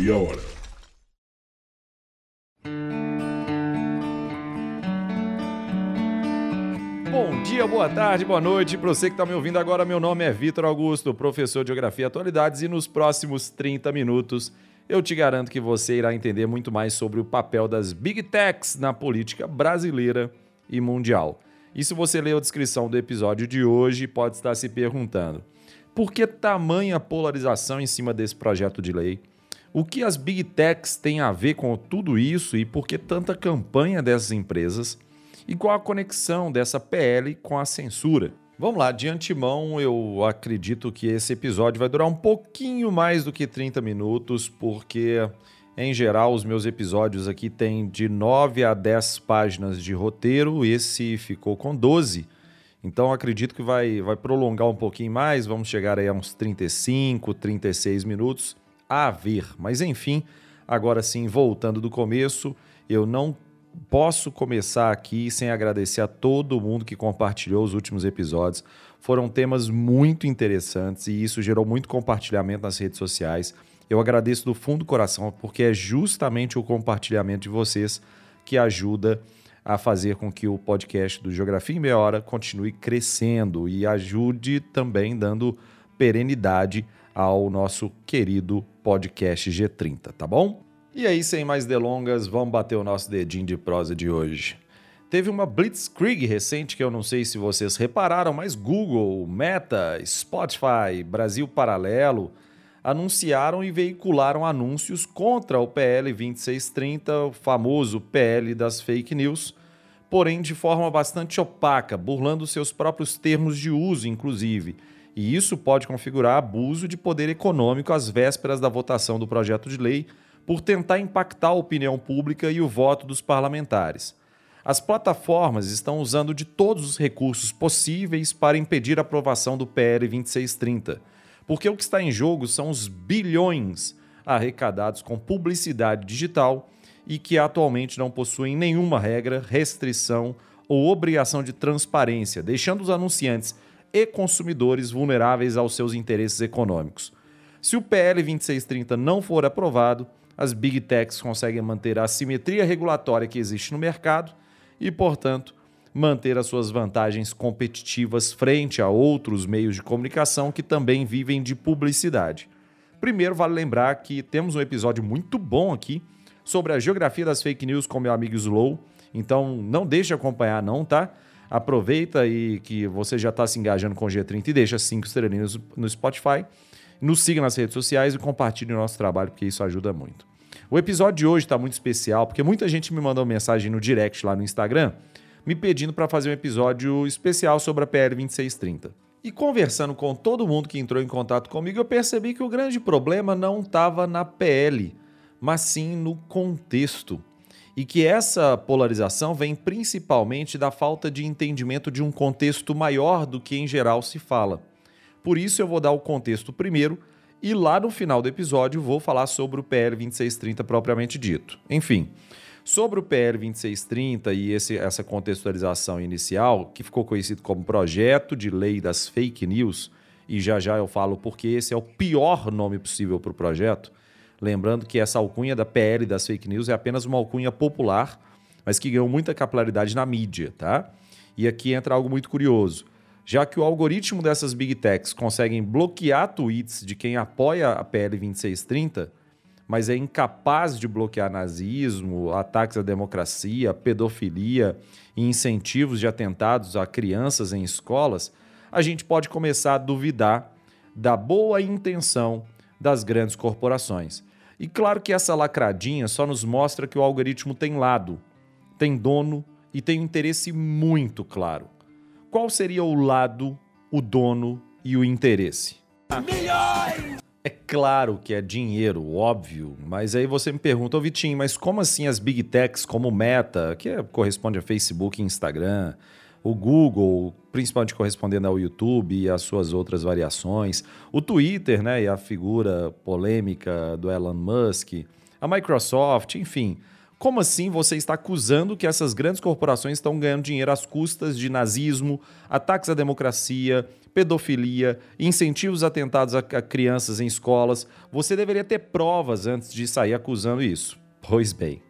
meia hora. Bom dia, boa tarde, boa noite. Para você que está me ouvindo agora, meu nome é Vitor Augusto, professor de Geografia e Atualidades, e nos próximos 30 minutos eu te garanto que você irá entender muito mais sobre o papel das Big Techs na política brasileira e mundial. E se você leu a descrição do episódio de hoje, pode estar se perguntando: por que tamanha polarização em cima desse projeto de lei? O que as Big Techs têm a ver com tudo isso e por que tanta campanha dessas empresas? E qual a conexão dessa PL com a censura? Vamos lá, de antemão, eu acredito que esse episódio vai durar um pouquinho mais do que 30 minutos, porque em geral os meus episódios aqui têm de 9 a 10 páginas de roteiro, esse ficou com 12. Então acredito que vai, vai prolongar um pouquinho mais, vamos chegar aí a uns 35, 36 minutos a ver. Mas enfim, agora sim, voltando do começo, eu não posso começar aqui sem agradecer a todo mundo que compartilhou os últimos episódios. Foram temas muito interessantes e isso gerou muito compartilhamento nas redes sociais. Eu agradeço do fundo do coração porque é justamente o compartilhamento de vocês que ajuda a fazer com que o podcast do Geografia em Meia Hora continue crescendo e ajude também dando perenidade ao nosso querido podcast G30, tá bom? E aí, sem mais delongas, vamos bater o nosso dedinho de prosa de hoje. Teve uma Blitzkrieg recente que eu não sei se vocês repararam, mas Google, Meta, Spotify, Brasil Paralelo anunciaram e veicularam anúncios contra o PL 2630, o famoso PL das fake news, porém de forma bastante opaca, burlando seus próprios termos de uso, inclusive. E isso pode configurar abuso de poder econômico às vésperas da votação do projeto de lei por tentar impactar a opinião pública e o voto dos parlamentares. As plataformas estão usando de todos os recursos possíveis para impedir a aprovação do PL 2630 porque o que está em jogo são os bilhões arrecadados com publicidade digital e que atualmente não possuem nenhuma regra, restrição ou obrigação de transparência, deixando os anunciantes e consumidores vulneráveis aos seus interesses econômicos. Se o PL 2630 não for aprovado, as Big Techs conseguem manter a assimetria regulatória que existe no mercado e, portanto, manter as suas vantagens competitivas frente a outros meios de comunicação que também vivem de publicidade. Primeiro, vale lembrar que temos um episódio muito bom aqui sobre a geografia das fake news com meu amigo Slow, então não deixe de acompanhar não, tá? Aproveita e que você já está se engajando com o G30 e deixa cinco estrelinhas no Spotify. Nos siga nas redes sociais e compartilhe o nosso trabalho, porque isso ajuda muito. O episódio de hoje está muito especial, porque muita gente me mandou mensagem no direct lá no Instagram me pedindo para fazer um episódio especial sobre a PL 2630. E conversando com todo mundo que entrou em contato comigo, eu percebi que o grande problema não estava na PL, mas sim no contexto. E que essa polarização vem principalmente da falta de entendimento de um contexto maior do que em geral se fala. Por isso eu vou dar o contexto primeiro e lá no final do episódio vou falar sobre o PL 2630 propriamente dito. Enfim, Sobre o PL 2630 e esse, essa contextualização inicial, que ficou conhecido como Projeto de Lei das Fake News, e já já eu falo porque esse é o pior nome possível para o projeto. Lembrando que essa alcunha da PL das fake news é apenas uma alcunha popular, mas que ganhou muita capilaridade na mídia, tá? E aqui entra algo muito curioso. Já que o algoritmo dessas big techs conseguem bloquear tweets de quem apoia a PL 2630, mas é incapaz de bloquear nazismo, ataques à democracia, pedofilia e incentivos de atentados a crianças em escolas, a gente pode começar a duvidar da boa intenção das grandes corporações. E claro que essa lacradinha só nos mostra que o algoritmo tem lado, tem dono e tem um interesse muito claro. Qual seria o lado, o dono e o interesse? Milhões! É claro que é dinheiro, óbvio, mas aí você me pergunta, ô Vitinho, mas como assim as big techs como Meta, que é, corresponde a Facebook e Instagram, o Google, principalmente correspondendo ao YouTube e as suas outras variações, o Twitter, né, e a figura polêmica do Elon Musk, a Microsoft, enfim, Como assim você está acusando que essas grandes corporações estão ganhando dinheiro às custas de nazismo, ataques à democracia, pedofilia, incentivos atentados a crianças em escolas? Você deveria ter provas antes de sair acusando isso. Pois bem,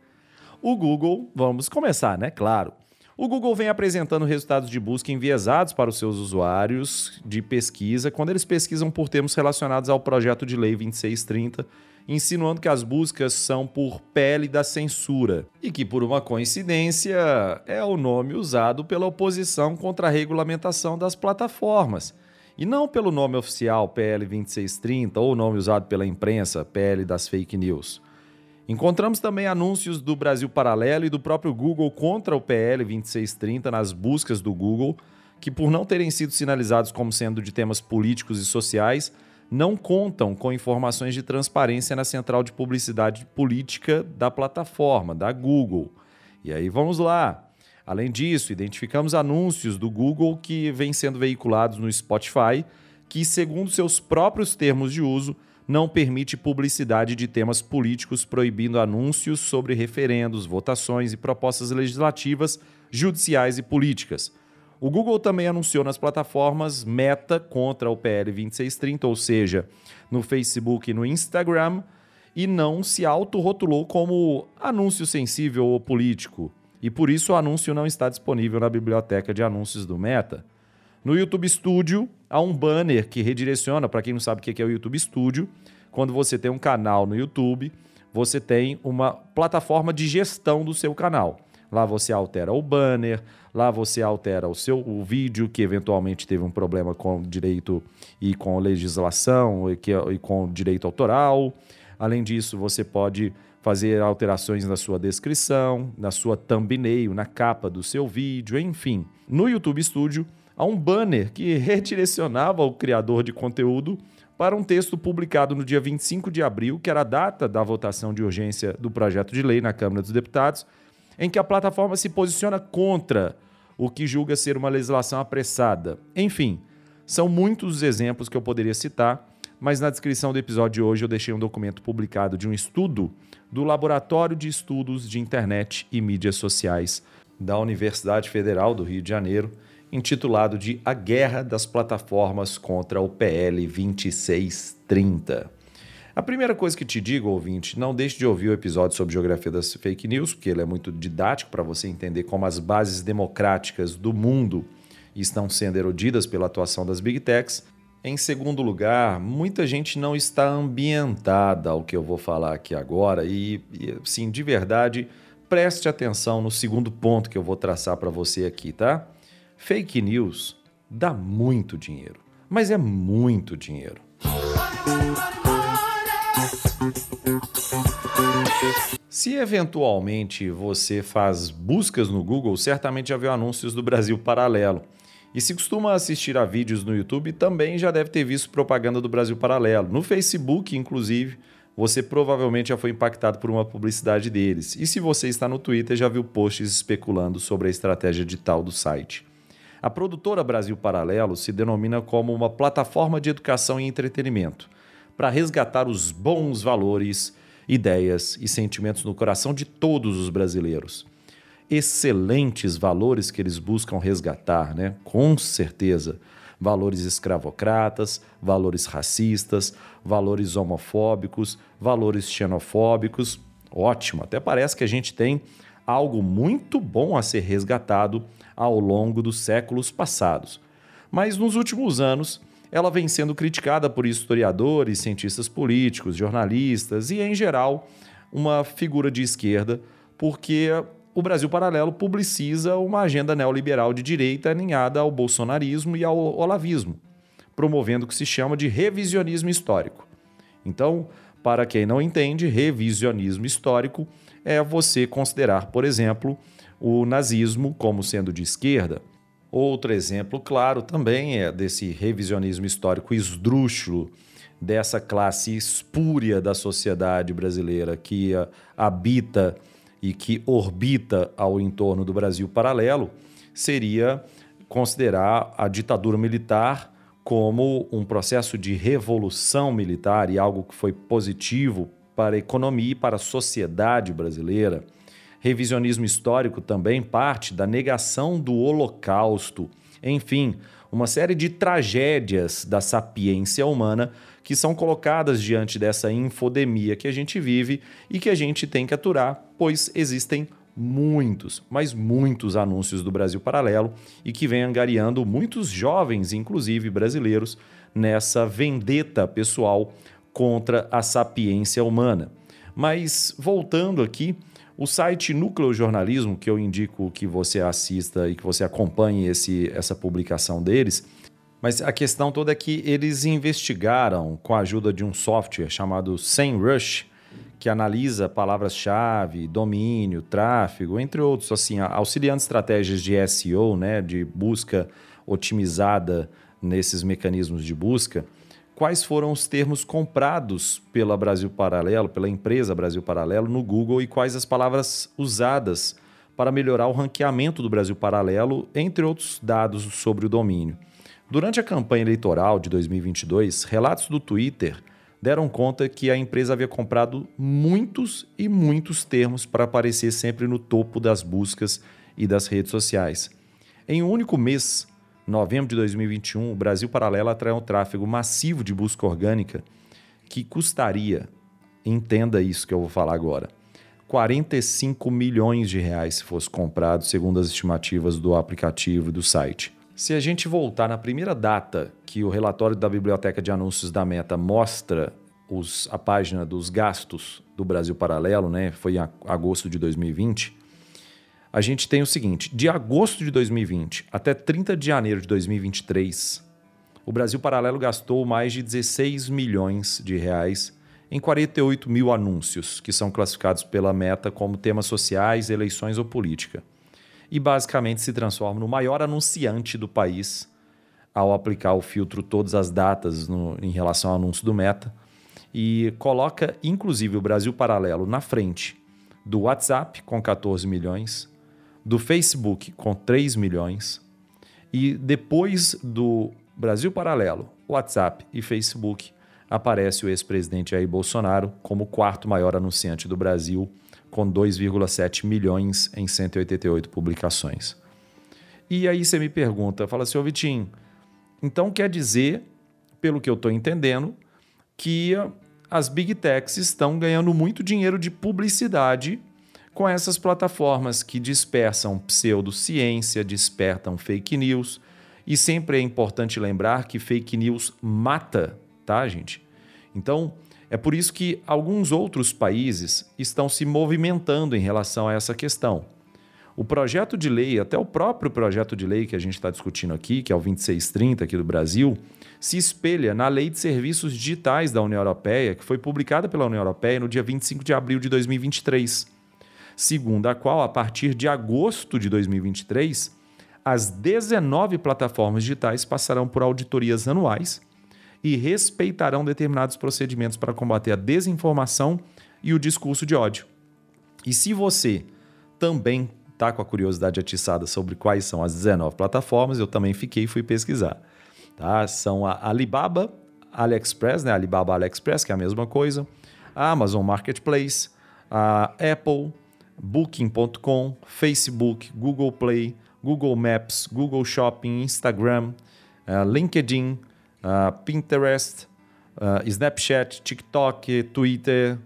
o Google, vamos começar, né? Claro. O Google vem apresentando resultados de busca enviesados para os seus usuários de pesquisa quando eles pesquisam por termos relacionados ao projeto de lei 2630 insinuando que as buscas são por pele da censura e que, por uma coincidência, é o nome usado pela oposição contra a regulamentação das plataformas. E não pelo nome oficial PL 2630 ou o nome usado pela imprensa PL das fake news. Encontramos também anúncios do Brasil Paralelo e do próprio Google contra o PL 2630 nas buscas do Google, que, por não terem sido sinalizados como sendo de temas políticos e sociais, não contam com informações de transparência na central de publicidade política da plataforma, da Google. E aí vamos lá. Além disso, identificamos anúncios do Google que vêm sendo veiculados no Spotify, que, segundo seus próprios termos de uso, não permite publicidade de temas políticos, proibindo anúncios sobre referendos, votações e propostas legislativas, judiciais e políticas. O Google também anunciou nas plataformas Meta contra o PL 2630, ou seja, no Facebook e no Instagram, e não se autorrotulou como anúncio sensível ou político. E por isso o anúncio não está disponível na biblioteca de anúncios do Meta. No YouTube Studio, há um banner que redireciona, para quem não sabe o que é o YouTube Studio, quando você tem um canal no YouTube, você tem uma plataforma de gestão do seu canal. Lá você altera o banner, lá você altera o seu o vídeo que eventualmente teve um problema com direito e com legislação e, que, e com direito autoral. Além disso, você pode fazer alterações na sua descrição, na sua thumbnail, na capa do seu vídeo, enfim. No YouTube Studio, há um banner que redirecionava o criador de conteúdo para um texto publicado no dia 25 de abril, que era a data da votação de urgência do projeto de lei na Câmara dos Deputados, em que a plataforma se posiciona contra o que julga ser uma legislação apressada. Enfim, são muitos os exemplos que eu poderia citar, mas na descrição do episódio de hoje eu deixei um documento publicado de um estudo do Laboratório de Estudos de Internet e Mídias Sociais da Universidade Federal do Rio de Janeiro, intitulado de A Guerra das Plataformas contra o PL 2630. A primeira coisa que te digo, ouvinte, não deixe de ouvir o episódio sobre geografia das fake news, porque ele é muito didático para você entender como as bases democráticas do mundo estão sendo erodidas pela atuação das big techs. Em segundo lugar, muita gente não está ambientada ao que eu vou falar aqui agora e, e sim, de verdade, preste atenção no segundo ponto que eu vou traçar para você aqui, tá? Fake news dá muito dinheiro, mas é muito dinheiro. Se eventualmente você faz buscas no Google, certamente já viu anúncios do Brasil Paralelo. E se costuma assistir a vídeos no YouTube, também já deve ter visto propaganda do Brasil Paralelo. No Facebook, inclusive, você provavelmente já foi impactado por uma publicidade deles. E se você está no Twitter, já viu posts especulando sobre a estratégia digital do site. A produtora Brasil Paralelo se denomina como uma plataforma de educação e entretenimento para resgatar os bons valores, ideias e sentimentos no coração de todos os brasileiros. Excelentes valores que eles buscam resgatar, né? Com certeza. Valores escravocratas, valores racistas, valores homofóbicos, valores xenofóbicos. Ótimo, até parece que a gente tem algo muito bom a ser resgatado ao longo dos séculos passados. Mas nos últimos anos, ela vem sendo criticada por historiadores, cientistas políticos, jornalistas e, em geral, uma figura de esquerda, porque o Brasil Paralelo publiciza uma agenda neoliberal de direita alinhada ao bolsonarismo e ao olavismo, promovendo o que se chama de revisionismo histórico. Então, para quem não entende, revisionismo histórico é você considerar, por exemplo, o nazismo como sendo de esquerda, Outro exemplo claro também é desse revisionismo histórico esdrúxulo dessa classe espúria da sociedade brasileira que habita e que orbita ao entorno do Brasil paralelo, seria considerar a ditadura militar como um processo de revolução militar e algo que foi positivo para a economia e para a sociedade brasileira. Revisionismo histórico também parte da negação do Holocausto. Enfim, uma série de tragédias da sapiência humana que são colocadas diante dessa infodemia que a gente vive e que a gente tem que aturar, pois existem muitos, mas muitos anúncios do Brasil Paralelo e que vem angariando muitos jovens, inclusive brasileiros, nessa vendeta pessoal contra a sapiência humana. Mas voltando aqui, o site Núcleo Jornalismo, que eu indico que você assista e que você acompanhe esse, essa publicação deles, mas a questão toda é que eles investigaram com a ajuda de um software chamado SEMrush, que analisa palavras-chave, domínio, tráfego, entre outros, assim, auxiliando estratégias de SEO, né, de busca otimizada nesses mecanismos de busca. Quais foram os termos comprados pela Brasil Paralelo, pela empresa Brasil Paralelo no Google e quais as palavras usadas para melhorar o ranqueamento do Brasil Paralelo, entre outros dados sobre o domínio. Durante a campanha eleitoral de 2022, relatos do Twitter deram conta que a empresa havia comprado muitos e muitos termos para aparecer sempre no topo das buscas e das redes sociais. Em um único mês, novembro de 2021, o Brasil Paralelo atraiu um tráfego massivo de busca orgânica que custaria, entenda isso que eu vou falar agora, 45 milhões de reais se fosse comprado, segundo as estimativas do aplicativo e do site. Se a gente voltar na primeira data que o relatório da Biblioteca de Anúncios da Meta mostra os, a página dos gastos do Brasil Paralelo, né? Foi em agosto de 2020. A gente tem o seguinte: de agosto de 2020 até 30 de janeiro de 2023, o Brasil Paralelo gastou mais de 16 milhões de reais em 48 mil anúncios, que são classificados pela Meta como temas sociais, eleições ou política. E basicamente se transforma no maior anunciante do país ao aplicar o filtro todas as datas no, em relação ao anúncio do Meta e coloca inclusive o Brasil Paralelo na frente do WhatsApp com 14 milhões, do Facebook com 3 milhões e depois do Brasil Paralelo, WhatsApp e Facebook aparece o ex-presidente Jair Bolsonaro como o quarto maior anunciante do Brasil com 2,7 milhões em 188 publicações. E aí você me pergunta, fala assim, ô Vitinho, então quer dizer, pelo que eu estou entendendo, que as big techs estão ganhando muito dinheiro de publicidade com essas plataformas que dispersam pseudociência, despertam fake news. E sempre é importante lembrar que fake news mata, tá, gente? Então, é por isso que alguns outros países estão se movimentando em relação a essa questão. O projeto de lei, até o próprio projeto de lei que a gente está discutindo aqui, que é o 2630 aqui do Brasil, se espelha na Lei de Serviços Digitais da União Europeia, que foi publicada pela União Europeia no dia 25 de abril de 2023, segundo a qual, a partir de agosto de 2023, as 19 plataformas digitais passarão por auditorias anuais e respeitarão determinados procedimentos para combater a desinformação e o discurso de ódio. E se você também está com a curiosidade atiçada sobre quais são as 19 plataformas, eu também fiquei e fui pesquisar. Tá? São a Alibaba, AliExpress, né? Alibaba AliExpress, que é a mesma coisa, a Amazon Marketplace, a Apple, Booking.com, Facebook, Google Play, Google Maps, Google Shopping, Instagram, uh, LinkedIn, uh, Pinterest, uh, Snapchat, TikTok, Twitter,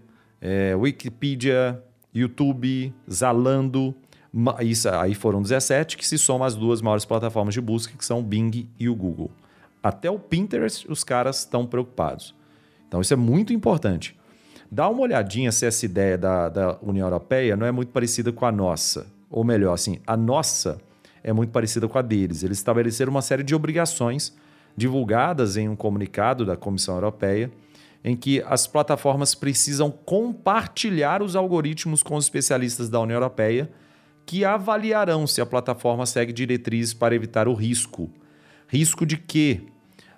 Wikipedia, YouTube, Zalando. Isso aí foram 17 que se somam as duas maiores plataformas de busca, que são o Bing e o Google. Até o Pinterest os caras estão preocupados. Então isso é muito importante. Dá uma olhadinha se essa ideia da, da União Europeia não é muito parecida com a nossa. Ou melhor, assim, a nossa é muito parecida com a deles. Eles estabeleceram uma série de obrigações divulgadas em um comunicado da Comissão Europeia, em que as plataformas precisam compartilhar os algoritmos com os especialistas da União Europeia, que avaliarão se a plataforma segue diretrizes para evitar o risco. Risco de quê?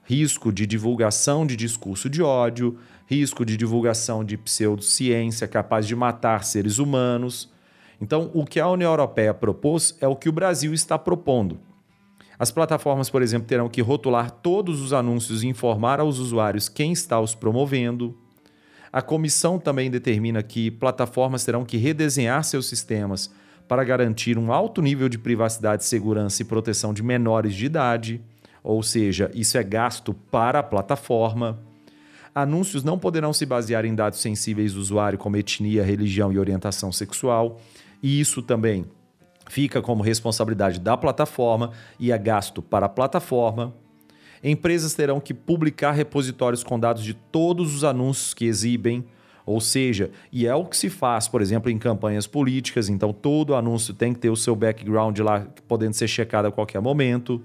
Risco de divulgação de discurso de ódio, risco de divulgação de pseudociência capaz de matar seres humanos. Então, o que a União Europeia propôs é o que o Brasil está propondo. As plataformas, por exemplo, terão que rotular todos os anúncios e informar aos usuários quem está os promovendo. A comissão também determina que plataformas terão que redesenhar seus sistemas para garantir um alto nível de privacidade, segurança e proteção de menores de idade, ou seja, isso é gasto para a plataforma. Anúncios não poderão se basear em dados sensíveis do usuário, como etnia, religião e orientação sexual, e isso também fica como responsabilidade da plataforma e é gasto para a plataforma. Empresas terão que publicar repositórios com dados de todos os anúncios que exibem, ou seja, e é o que se faz, por exemplo, em campanhas políticas, então todo anúncio tem que ter o seu background lá, podendo ser checado a qualquer momento.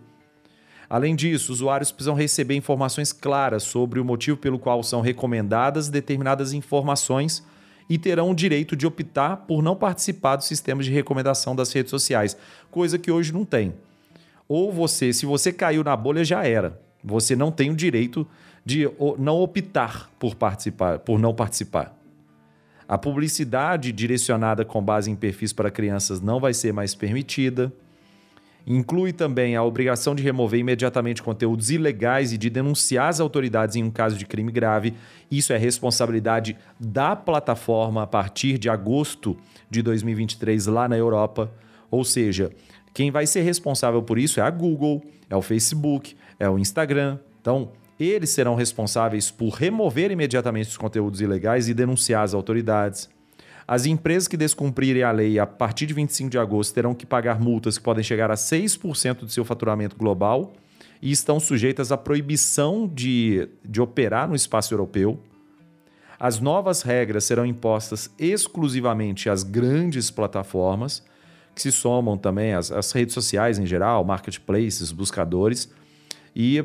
Além disso, usuários precisam receber informações claras sobre o motivo pelo qual são recomendadas determinadas informações e terão o direito de optar por não participar do sistema de recomendação das redes sociais, coisa que hoje não tem. Ou você, se você caiu na bolha, já era. Você não tem o direito de não optar por participar, por não participar. A publicidade direcionada com base em perfis para crianças não vai ser mais permitida. Inclui também a obrigação de remover imediatamente conteúdos ilegais e de denunciar as autoridades em um caso de crime grave. Isso é responsabilidade da plataforma a partir de agosto de 2023 lá na Europa. Ou seja, quem vai ser responsável por isso é a Google, é o Facebook, é o Instagram. Então, eles serão responsáveis por remover imediatamente os conteúdos ilegais e denunciar as autoridades. As empresas que descumprirem a lei a partir de 25 de agosto terão que pagar multas que podem chegar a 6% do seu faturamento global e estão sujeitas à proibição de, de operar no espaço europeu. As novas regras serão impostas exclusivamente às grandes plataformas, que se somam também às, às redes sociais em geral, marketplaces, buscadores, e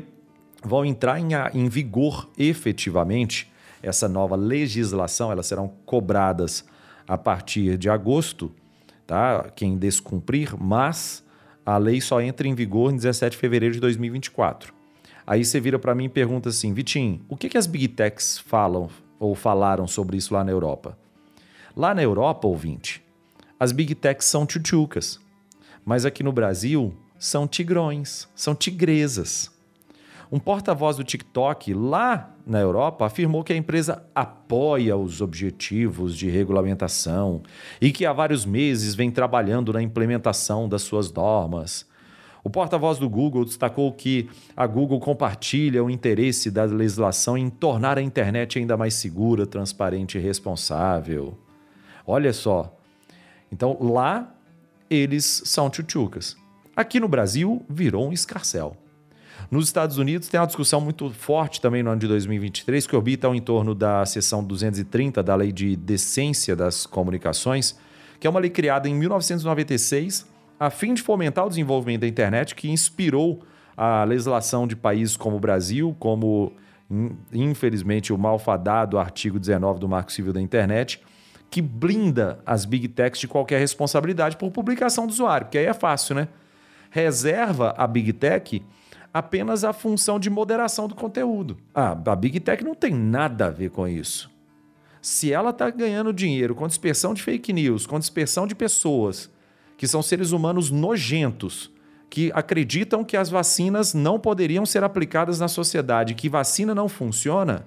vão entrar em, em vigor efetivamente essa nova legislação, elas serão cobradas a partir de agosto, tá? Quem descumprir, mas a lei só entra em vigor em 17 de fevereiro de 2024. Aí você vira para mim e pergunta assim, Vitinho, o que, que as big techs falam ou falaram sobre isso lá na Europa? Lá na Europa, ouvinte, as big techs são tchutchucas, mas aqui no Brasil são tigrões, são tigresas. Um porta-voz do TikTok lá na Europa afirmou que a empresa apoia os objetivos de regulamentação e que há vários meses vem trabalhando na implementação das suas normas. O porta-voz do Google destacou que a Google compartilha o interesse da legislação em tornar a internet ainda mais segura, transparente e responsável. Olha só. Então lá eles são tchutchucas. Aqui no Brasil virou um escarcel. Nos Estados Unidos tem uma discussão muito forte também no ano de 2023 que orbita ao entorno da seção 230 da Lei de Decência das Comunicações, que é uma lei criada em 1996 a fim de fomentar o desenvolvimento da internet que inspirou a legislação de países como o Brasil, como infelizmente o malfadado artigo 19 do Marco Civil da Internet, que blinda as big techs de qualquer responsabilidade por publicação do usuário, porque aí é fácil, né? Reserva a big tech apenas a função de moderação do conteúdo. Ah, a Big Tech não tem nada a ver com isso. Se ela está ganhando dinheiro com dispersão de fake news, com dispersão de pessoas que são seres humanos nojentos, que acreditam que as vacinas não poderiam ser aplicadas na sociedade, que vacina não funciona,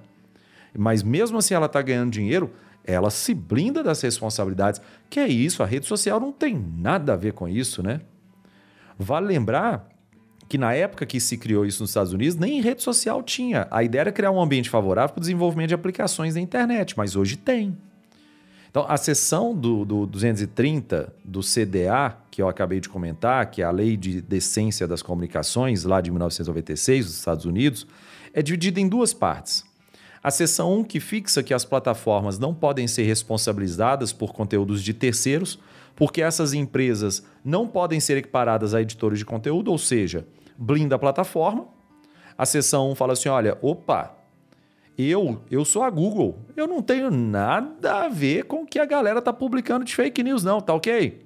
mas mesmo assim ela está ganhando dinheiro, ela se blinda das responsabilidades. Que é isso? A rede social não tem nada a ver com isso, né? Vale lembrar que na época que se criou isso nos Estados Unidos, nem rede social tinha. A ideia era criar um ambiente favorável para o desenvolvimento de aplicações da internet, mas hoje tem. Então, a seção do, do 230 do CDA, que eu acabei de comentar, que é a Lei de Decência das Comunicações, lá de 1996, dos Estados Unidos, é dividida em duas partes. A seção 1, que fixa que as plataformas não podem ser responsabilizadas por conteúdos de terceiros, porque essas empresas não podem ser equiparadas a editores de conteúdo, ou seja, blinda a plataforma. A seção 1 fala assim: olha, opa, eu, eu sou a Google, eu não tenho nada a ver com o que a galera está publicando de fake news, não, tá ok?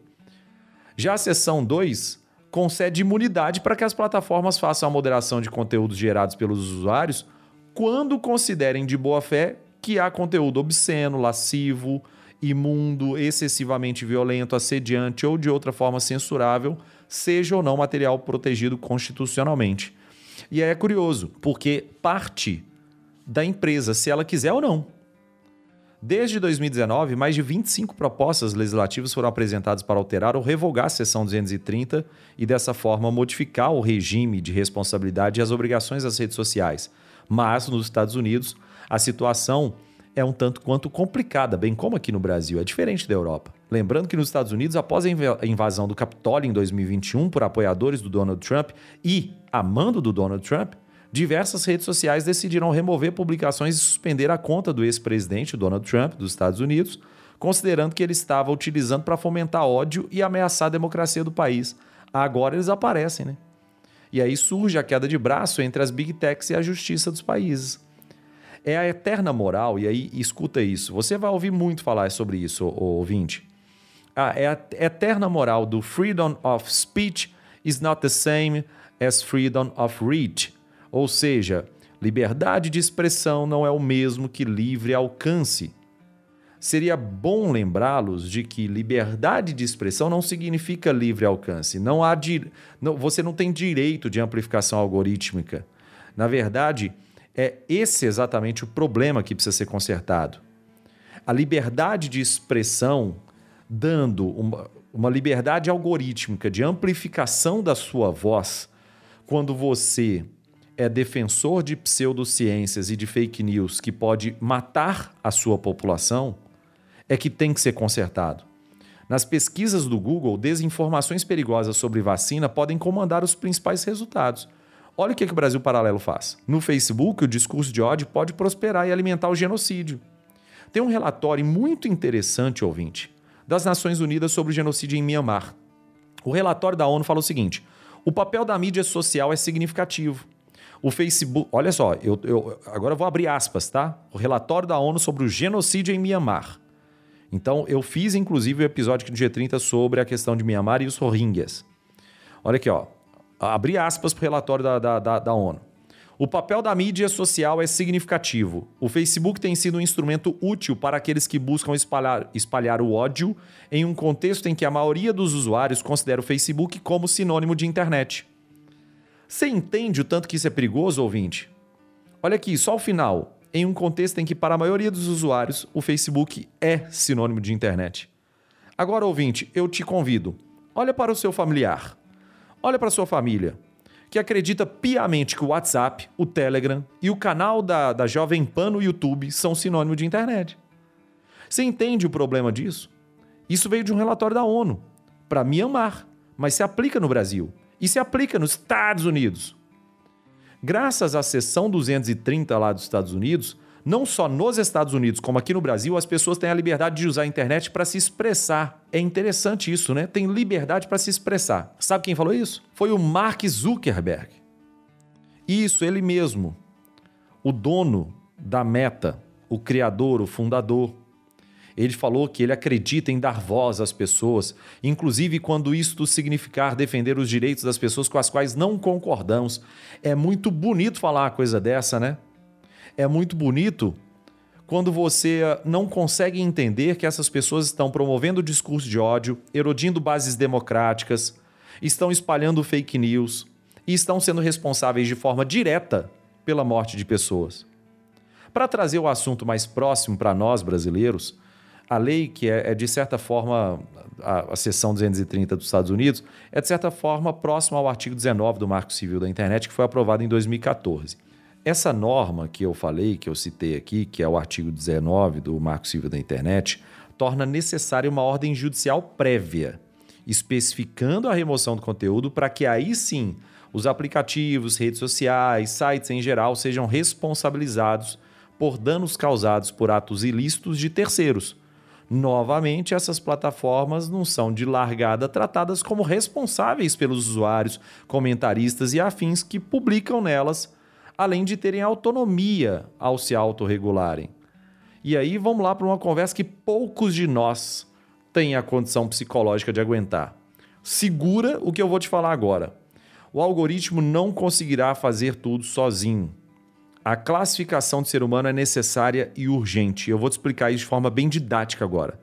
Já a seção 2 concede imunidade para que as plataformas façam a moderação de conteúdos gerados pelos usuários quando considerem de boa fé que há conteúdo obsceno, lascivo, imundo, excessivamente violento, assediante ou de outra forma censurável seja ou não material protegido constitucionalmente. E aí é curioso, porque parte da empresa, se ela quiser ou não. Desde 2019, mais de 25 propostas legislativas foram apresentadas para alterar ou revogar a seção 230 e, dessa forma, modificar o regime de responsabilidade e as obrigações das redes sociais. Mas, nos Estados Unidos, a situação é um tanto quanto complicada, bem como aqui no Brasil. É diferente da Europa. Lembrando que nos Estados Unidos, após a invasão do Capitólio em 2021 por apoiadores do Donald Trump e amando do Donald Trump, diversas redes sociais decidiram remover publicações e suspender a conta do ex-presidente Donald Trump dos Estados Unidos, considerando que ele estava utilizando para fomentar ódio e ameaçar a democracia do país. Agora eles aparecem, né? E aí surge a queda de braço entre as big techs e a justiça dos países. É a eterna moral, e aí escuta isso. Você vai ouvir muito falar sobre isso, ouvinte. É a eterna moral do freedom of speech is not the same as freedom of reach. Ou seja, liberdade de expressão não é o mesmo que livre alcance. Seria bom lembrá-los de que liberdade de expressão não significa livre alcance. Não há di... não, você não tem direito de amplificação algorítmica. Na verdade, é esse exatamente o problema que precisa ser consertado. A liberdade de expressão, dando uma, uma liberdade algorítmica de amplificação da sua voz, quando você é defensor de pseudociências e de fake news que pode matar a sua população, é que tem que ser consertado. Nas pesquisas do Google, desinformações perigosas sobre vacina podem comandar os principais resultados. Olha o que, que o Brasil Paralelo faz. No Facebook, o discurso de ódio pode prosperar e alimentar o genocídio. Tem um relatório muito interessante, ouvinte, das Nações Unidas sobre o genocídio em Myanmar. O relatório da ONU fala o seguinte: o papel da mídia social é significativo. O Facebook. Olha só, eu, eu, agora eu vou abrir aspas, tá? O relatório da ONU sobre o genocídio em Mianmar. Então, eu fiz inclusive o um episódio aqui no G30 sobre a questão de Mianmar e os Rohingyas. Olha aqui, ó. Abri aspas para o relatório da, da, da, da ONU. O papel da mídia social é significativo. O Facebook tem sido um instrumento útil para aqueles que buscam espalhar, espalhar o ódio em um contexto em que a maioria dos usuários considera o Facebook como sinônimo de internet. Você entende o tanto que isso é perigoso, ouvinte? Olha aqui, só o final. Em um contexto em que, para a maioria dos usuários, o Facebook é sinônimo de internet. Agora, ouvinte, eu te convido. Olha para o seu familiar. Olha para a sua família, que acredita piamente que o WhatsApp, o Telegram e o canal da, da Jovem Pan no YouTube são sinônimo de internet. Você entende o problema disso? Isso veio de um relatório da ONU para Myanmar, mas se aplica no Brasil e se aplica nos Estados Unidos. Graças à seção 230 lá dos Estados Unidos, não só nos Estados Unidos, como aqui no Brasil, as pessoas têm a liberdade de usar a internet para se expressar. É interessante isso, né? Tem liberdade para se expressar. Sabe quem falou isso? Foi o Mark Zuckerberg. Isso, ele mesmo. O dono da Meta, o criador, o fundador. Ele falou que ele acredita em dar voz às pessoas, inclusive quando isto significar defender os direitos das pessoas com as quais não concordamos. É muito bonito falar uma coisa dessa, né? É muito bonito quando você não consegue entender que essas pessoas estão promovendo discurso de ódio, erodindo bases democráticas, estão espalhando fake news e estão sendo responsáveis de forma direta pela morte de pessoas. Para trazer o assunto mais próximo para nós brasileiros, a lei, que é, é de certa forma, a, a seção 230 dos Estados Unidos, é de certa forma próxima ao artigo 19 do Marco Civil da Internet, que foi aprovado em 2014. Essa norma que eu falei, que eu citei aqui, que é o artigo 19 do Marco Civil da Internet, torna necessária uma ordem judicial prévia, especificando a remoção do conteúdo para que aí sim os aplicativos, redes sociais, sites em geral sejam responsabilizados por danos causados por atos ilícitos de terceiros, Novamente, essas plataformas não são de largada tratadas como responsáveis pelos usuários, comentaristas e afins que publicam nelas, além de terem autonomia ao se autorregularem. E aí vamos lá para uma conversa que poucos de nós têm a condição psicológica de aguentar. Segura o que eu vou te falar agora. O algoritmo não conseguirá fazer tudo sozinho. A classificação do ser humano é necessária e urgente. Eu vou te explicar isso de forma bem didática agora.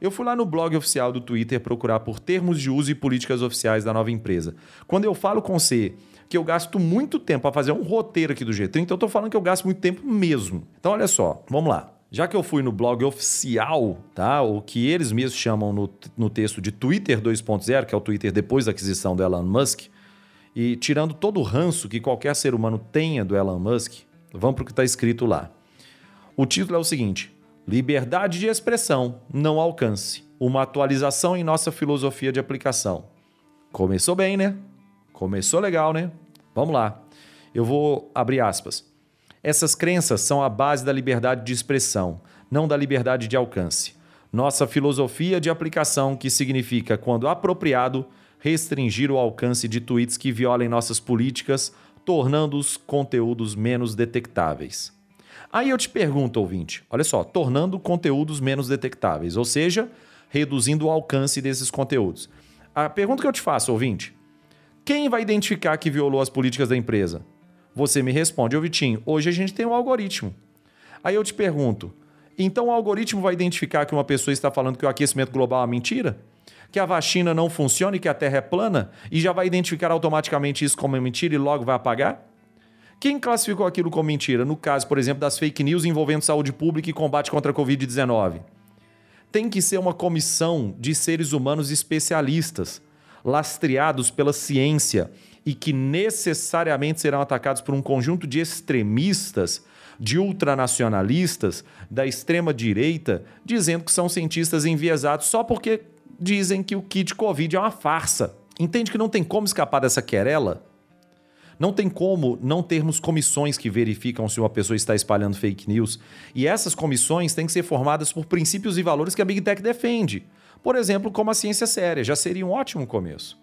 Eu fui lá no blog oficial do Twitter procurar por termos de uso e políticas oficiais da nova empresa. Quando eu falo com você que eu gasto muito tempo para fazer um roteiro aqui do G30, eu estou falando que eu gasto muito tempo mesmo. Então, olha só, vamos lá. Já que eu fui no blog oficial, tá? O que eles mesmos chamam no, no texto de Twitter 2.0, que é o Twitter depois da aquisição do Elon Musk, e tirando todo o ranço que qualquer ser humano tenha do Elon Musk, vamos para o que está escrito lá. O título é o seguinte: Liberdade de expressão não alcance. Uma atualização em nossa filosofia de aplicação. Começou bem, né? Começou legal, né? Vamos lá. Eu vou abrir aspas. Essas crenças são a base da liberdade de expressão, não da liberdade de alcance. Nossa filosofia de aplicação, que significa, quando apropriado, restringir o alcance de tweets que violem nossas políticas, tornando os conteúdos menos detectáveis. Aí eu te pergunto, ouvinte, olha só, tornando conteúdos menos detectáveis, ou seja, reduzindo o alcance desses conteúdos. A pergunta que eu te faço, ouvinte, quem vai identificar que violou as políticas da empresa? Você me responde, ô Vitinho, hoje a gente tem um algoritmo. Aí eu te pergunto, então o algoritmo vai identificar que uma pessoa está falando que o aquecimento global é uma mentira? Que a vacina não funciona e que a Terra é plana? E já vai identificar automaticamente isso como mentira e logo vai apagar? Quem classificou aquilo como mentira? No caso, por exemplo, das fake news envolvendo saúde pública e combate contra a Covid-19. Tem que ser uma comissão de seres humanos especialistas lastreados pela ciência e que necessariamente serão atacados por um conjunto de extremistas, de ultranacionalistas, da extrema direita, dizendo que são cientistas enviesados só porque dizem que o kit Covid é uma farsa. Entende que não tem como escapar dessa querela? Não tem como não termos comissões que verificam se uma pessoa está espalhando fake news. E essas comissões têm que ser formadas por princípios e valores que a Big Tech defende. Por exemplo, como a ciência séria, já seria um ótimo começo.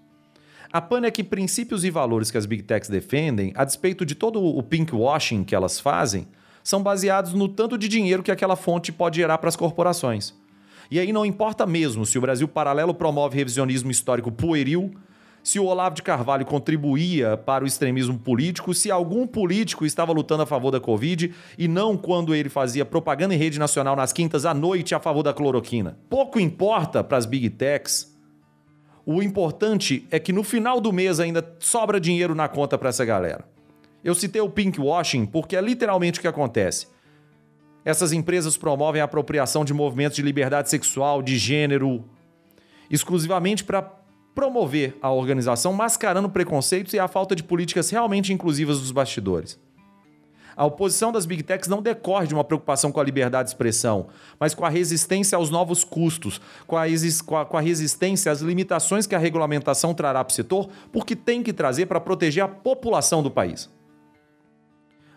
A pana é que princípios e valores que as Big Techs defendem, a despeito de todo o pinkwashing que elas fazem, são baseados no tanto de dinheiro que aquela fonte pode gerar para as corporações. E aí não importa mesmo se o Brasil Paralelo promove revisionismo histórico pueril, se o Olavo de Carvalho contribuía para o extremismo político, se algum político estava lutando a favor da Covid e não quando ele fazia propaganda em rede nacional nas quintas à noite a favor da cloroquina. Pouco importa para as big techs. O importante é que no final do mês ainda sobra dinheiro na conta para essa galera. Eu citei o pinkwashing porque é literalmente o que acontece. Essas empresas promovem a apropriação de movimentos de liberdade sexual, de gênero, exclusivamente para promover a organização, mascarando preconceitos e a falta de políticas realmente inclusivas dos bastidores. A oposição das big techs não decorre de uma preocupação com a liberdade de expressão, mas com a resistência aos novos custos, com a, com a resistência às limitações que a regulamentação trará para o setor, porque tem que trazer para proteger a população do país.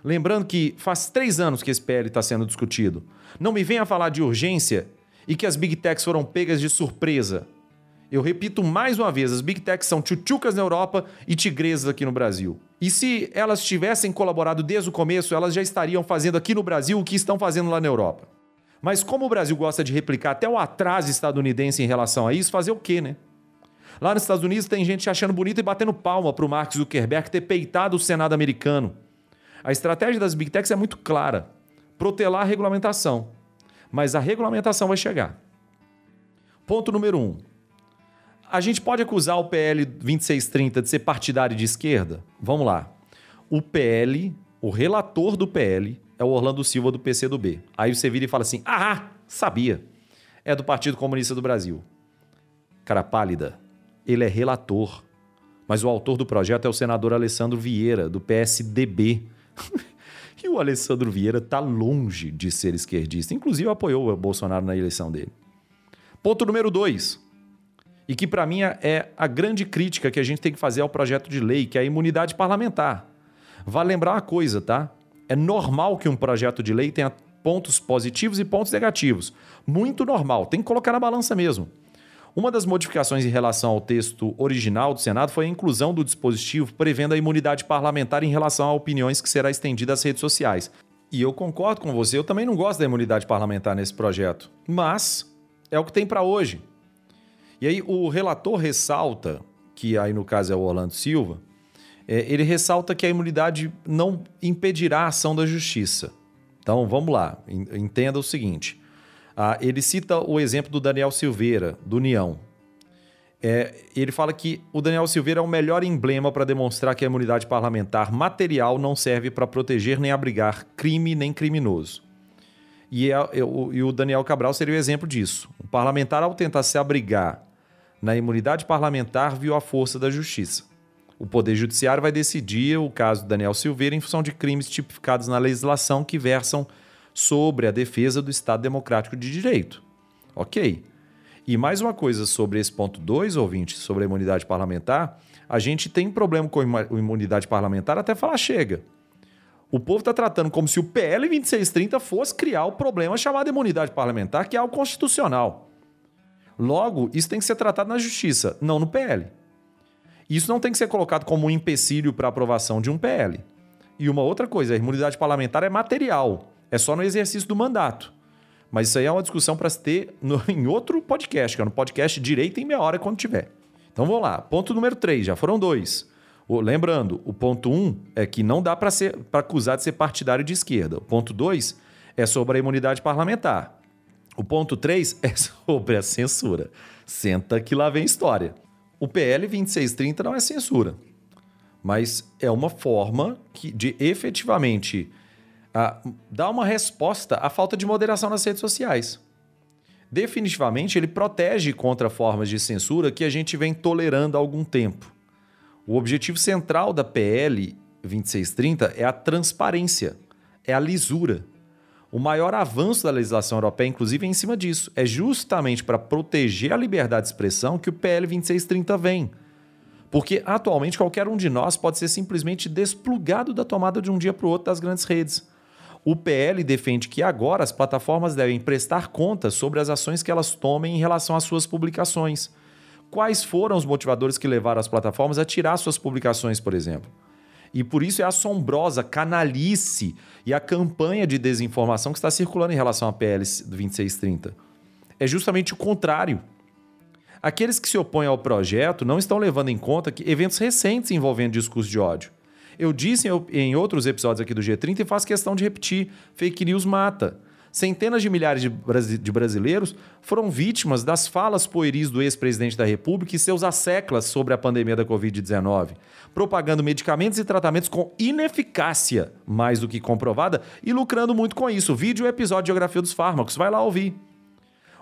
Lembrando que faz três anos que esse PL está sendo discutido. Não me venha falar de urgência e que as big techs foram pegas de surpresa eu repito mais uma vez, as Big Techs são tchutchucas na Europa e tigresas aqui no Brasil. E se elas tivessem colaborado desde o começo, elas já estariam fazendo aqui no Brasil o que estão fazendo lá na Europa. Mas como o Brasil gosta de replicar até o atraso estadunidense em relação a isso, fazer o quê, né? Lá nos Estados Unidos tem gente achando bonito e batendo palma para o Mark Zuckerberg ter peitado o Senado americano. A estratégia das Big Techs é muito clara: protelar a regulamentação. Mas a regulamentação vai chegar. Ponto número um a gente pode acusar o PL 2630 de ser partidário de esquerda? Vamos lá. O PL, o relator do PL, é o Orlando Silva do PCdoB. Aí você vira e fala assim: ah, sabia. É do Partido Comunista do Brasil. Cara pálida, ele é relator. Mas o autor do projeto é o senador Alessandro Vieira, do PSDB. e o Alessandro Vieira está longe de ser esquerdista. Inclusive apoiou o Bolsonaro na eleição dele. Ponto número dois e que para mim é a grande crítica que a gente tem que fazer ao projeto de lei, que é a imunidade parlamentar. Vale lembrar uma coisa, tá? É normal que um projeto de lei tenha pontos positivos e pontos negativos. Muito normal, tem que colocar na balança mesmo. Uma das modificações em relação ao texto original do Senado foi a inclusão do dispositivo prevendo a imunidade parlamentar em relação a opiniões que será estendida às redes sociais. E eu concordo com você, eu também não gosto da imunidade parlamentar nesse projeto, mas é o que tem para hoje. E aí o relator ressalta, que aí no caso é o Orlando Silva, é, ele ressalta que a imunidade não impedirá a ação da justiça. Então vamos lá, entenda o seguinte. Ah, ele cita o exemplo do Daniel Silveira, do União. É, ele fala que o Daniel Silveira é o melhor emblema para demonstrar que a imunidade parlamentar material não serve para proteger nem abrigar crime nem criminoso. E, é, eu, e o Daniel Cabral seria o exemplo disso. O parlamentar, ao tentar se abrigar na imunidade parlamentar, viu a força da justiça. O Poder Judiciário vai decidir o caso do Daniel Silveira em função de crimes tipificados na legislação que versam sobre a defesa do Estado Democrático de Direito. Ok. E mais uma coisa sobre esse ponto 2, ouvinte, sobre a imunidade parlamentar, a gente tem problema com a imunidade parlamentar até falar chega. O povo está tratando como se o PL 2630 fosse criar o problema chamado imunidade parlamentar, que é algo constitucional. Logo, isso tem que ser tratado na justiça, não no PL. Isso não tem que ser colocado como um empecilho para aprovação de um PL. E uma outra coisa, a imunidade parlamentar é material, é só no exercício do mandato. Mas isso aí é uma discussão para se ter no, em outro podcast, que é no podcast Direito em Meia Hora, quando tiver. Então vamos lá. Ponto número 3, já foram dois. O, lembrando, o ponto 1 um é que não dá para acusar de ser partidário de esquerda. O ponto 2 é sobre a imunidade parlamentar. O ponto 3 é sobre a censura. Senta que lá vem história. O PL 2630 não é censura, mas é uma forma que, de efetivamente dar uma resposta à falta de moderação nas redes sociais. Definitivamente, ele protege contra formas de censura que a gente vem tolerando há algum tempo. O objetivo central da PL 2630 é a transparência, é a lisura. O maior avanço da legislação europeia, inclusive, é em cima disso. É justamente para proteger a liberdade de expressão que o PL 2630 vem. Porque atualmente qualquer um de nós pode ser simplesmente desplugado da tomada de um dia para o outro das grandes redes. O PL defende que agora as plataformas devem prestar contas sobre as ações que elas tomem em relação às suas publicações. Quais foram os motivadores que levaram as plataformas a tirar suas publicações, por exemplo? E por isso é assombrosa, canalice e a campanha de desinformação que está circulando em relação à PL 2630. É justamente o contrário. Aqueles que se opõem ao projeto não estão levando em conta que eventos recentes envolvendo discurso de ódio. Eu disse em outros episódios aqui do G30 e faço questão de repetir: fake news mata. Centenas de milhares de brasileiros foram vítimas das falas pueris do ex-presidente da República e seus asseclas sobre a pandemia da Covid-19, propagando medicamentos e tratamentos com ineficácia mais do que comprovada e lucrando muito com isso. Vídeo episódio de Geografia dos Fármacos, vai lá ouvir.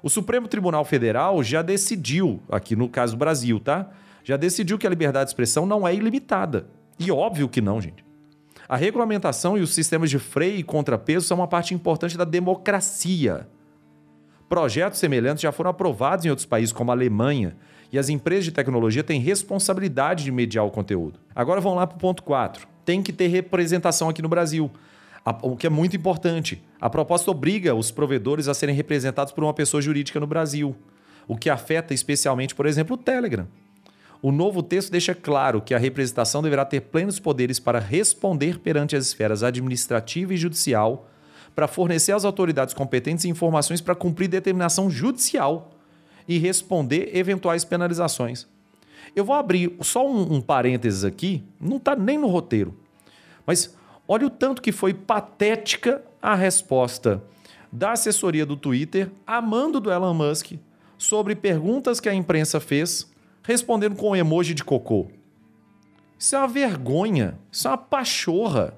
O Supremo Tribunal Federal já decidiu, aqui no caso do Brasil, tá? Já decidiu que a liberdade de expressão não é ilimitada. E óbvio que não, gente. A regulamentação e os sistemas de freio e contrapeso são uma parte importante da democracia. Projetos semelhantes já foram aprovados em outros países, como a Alemanha, e as empresas de tecnologia têm responsabilidade de mediar o conteúdo. Agora vamos lá para o ponto 4. Tem que ter representação aqui no Brasil, o que é muito importante. A proposta obriga os provedores a serem representados por uma pessoa jurídica no Brasil, o que afeta especialmente, por exemplo, o Telegram. O novo texto deixa claro que a representação deverá ter plenos poderes para responder perante as esferas administrativa e judicial, para fornecer às autoridades competentes informações para cumprir determinação judicial e responder eventuais penalizações. Eu vou abrir só um, um parênteses aqui, não está nem no roteiro, mas olha o tanto que foi patética a resposta da assessoria do Twitter, amando do Elon Musk, sobre perguntas que a imprensa fez respondendo com um emoji de cocô. Isso é uma vergonha, isso é uma pachorra.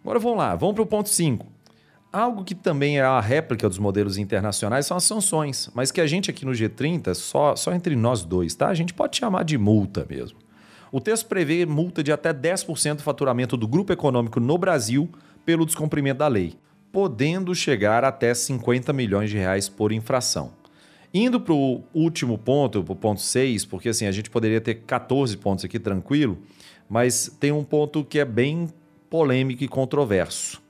Agora vamos lá, vamos para o ponto 5. Algo que também é a réplica dos modelos internacionais são as sanções, mas que a gente aqui no G30, só, só entre nós dois, tá? A gente pode chamar de multa mesmo. O texto prevê multa de até 10% do faturamento do grupo econômico no Brasil pelo descumprimento da lei, podendo chegar até 50 milhões de reais por infração. Indo para o último ponto, para o ponto 6, porque assim, a gente poderia ter 14 pontos aqui tranquilo, mas tem um ponto que é bem polêmico e controverso,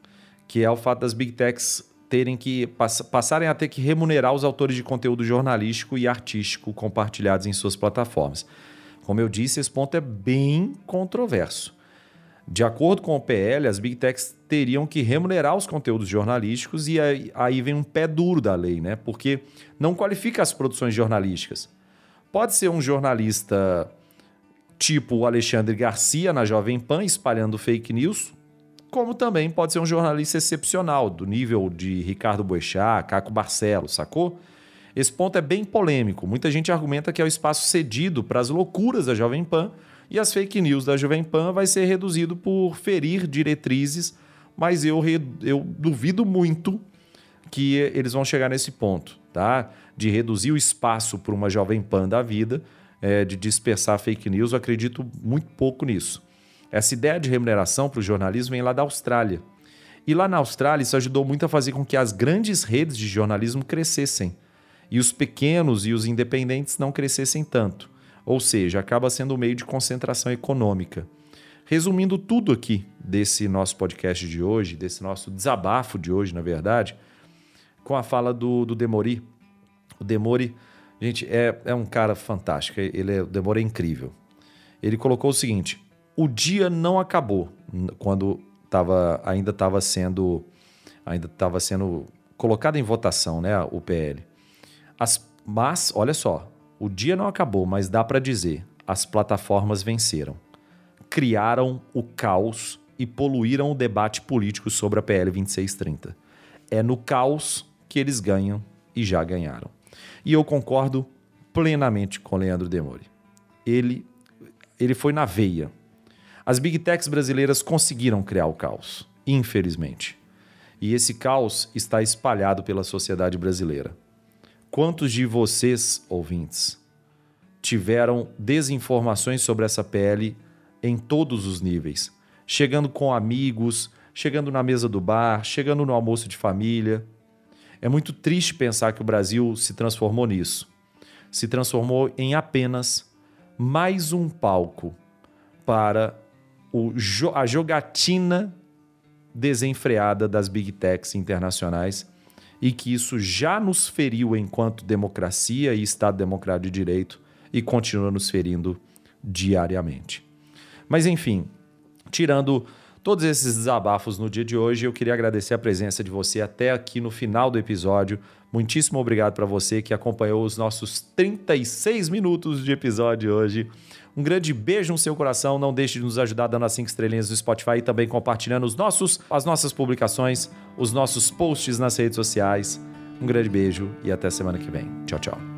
que é o fato das big techs terem que pass passarem a ter que remunerar os autores de conteúdo jornalístico e artístico compartilhados em suas plataformas. Como eu disse, esse ponto é bem controverso. De acordo com o PL, as big techs teriam que remunerar os conteúdos jornalísticos e aí, aí, vem um pé duro da lei, né? Porque não qualifica as produções jornalísticas. Pode ser um jornalista tipo o Alexandre Garcia na Jovem Pan espalhando fake news, como também pode ser um jornalista excepcional, do nível de Ricardo Boechat, Caco Barcelos, sacou? Esse ponto é bem polêmico. Muita gente argumenta que é o espaço cedido para as loucuras da Jovem Pan e as fake news da Jovem Pan vai ser reduzido por ferir diretrizes, mas eu, eu duvido muito que eles vão chegar nesse ponto, tá? De reduzir o espaço para uma jovem pan da vida, é, de dispersar fake news. Eu acredito muito pouco nisso. Essa ideia de remuneração para o jornalismo vem lá da Austrália. E lá na Austrália, isso ajudou muito a fazer com que as grandes redes de jornalismo crescessem e os pequenos e os independentes não crescessem tanto. Ou seja, acaba sendo um meio de concentração econômica. Resumindo tudo aqui desse nosso podcast de hoje, desse nosso desabafo de hoje, na verdade, com a fala do, do Demori. O Demori, gente, é, é um cara fantástico. Ele é, o Demori é incrível. Ele colocou o seguinte: o dia não acabou quando tava, ainda estava sendo ainda estava sendo colocado em votação, né, o PL. As, mas, olha só, o dia não acabou, mas dá para dizer, as plataformas venceram. Criaram o caos e poluíram o debate político sobre a PL 2630. É no caos que eles ganham e já ganharam. E eu concordo plenamente com Leandro Demori. Ele, ele foi na veia. As big techs brasileiras conseguiram criar o caos, infelizmente. E esse caos está espalhado pela sociedade brasileira. Quantos de vocês, ouvintes, tiveram desinformações sobre essa PL em todos os níveis? Chegando com amigos, chegando na mesa do bar, chegando no almoço de família. É muito triste pensar que o Brasil se transformou nisso. Se transformou em apenas mais um palco para a jogatina desenfreada das big techs internacionais e que isso já nos feriu enquanto democracia e Estado Democrático de Direito e continua nos ferindo diariamente. Mas enfim, tirando todos esses desabafos no dia de hoje, eu queria agradecer a presença de você até aqui no final do episódio. Muitíssimo obrigado para você que acompanhou os nossos 36 minutos de episódio hoje. Um grande beijo no seu coração. Não deixe de nos ajudar dando as 5 estrelinhas no Spotify e também compartilhando os nossos, as nossas publicações, os nossos posts nas redes sociais. Um grande beijo e até semana que vem. Tchau, tchau.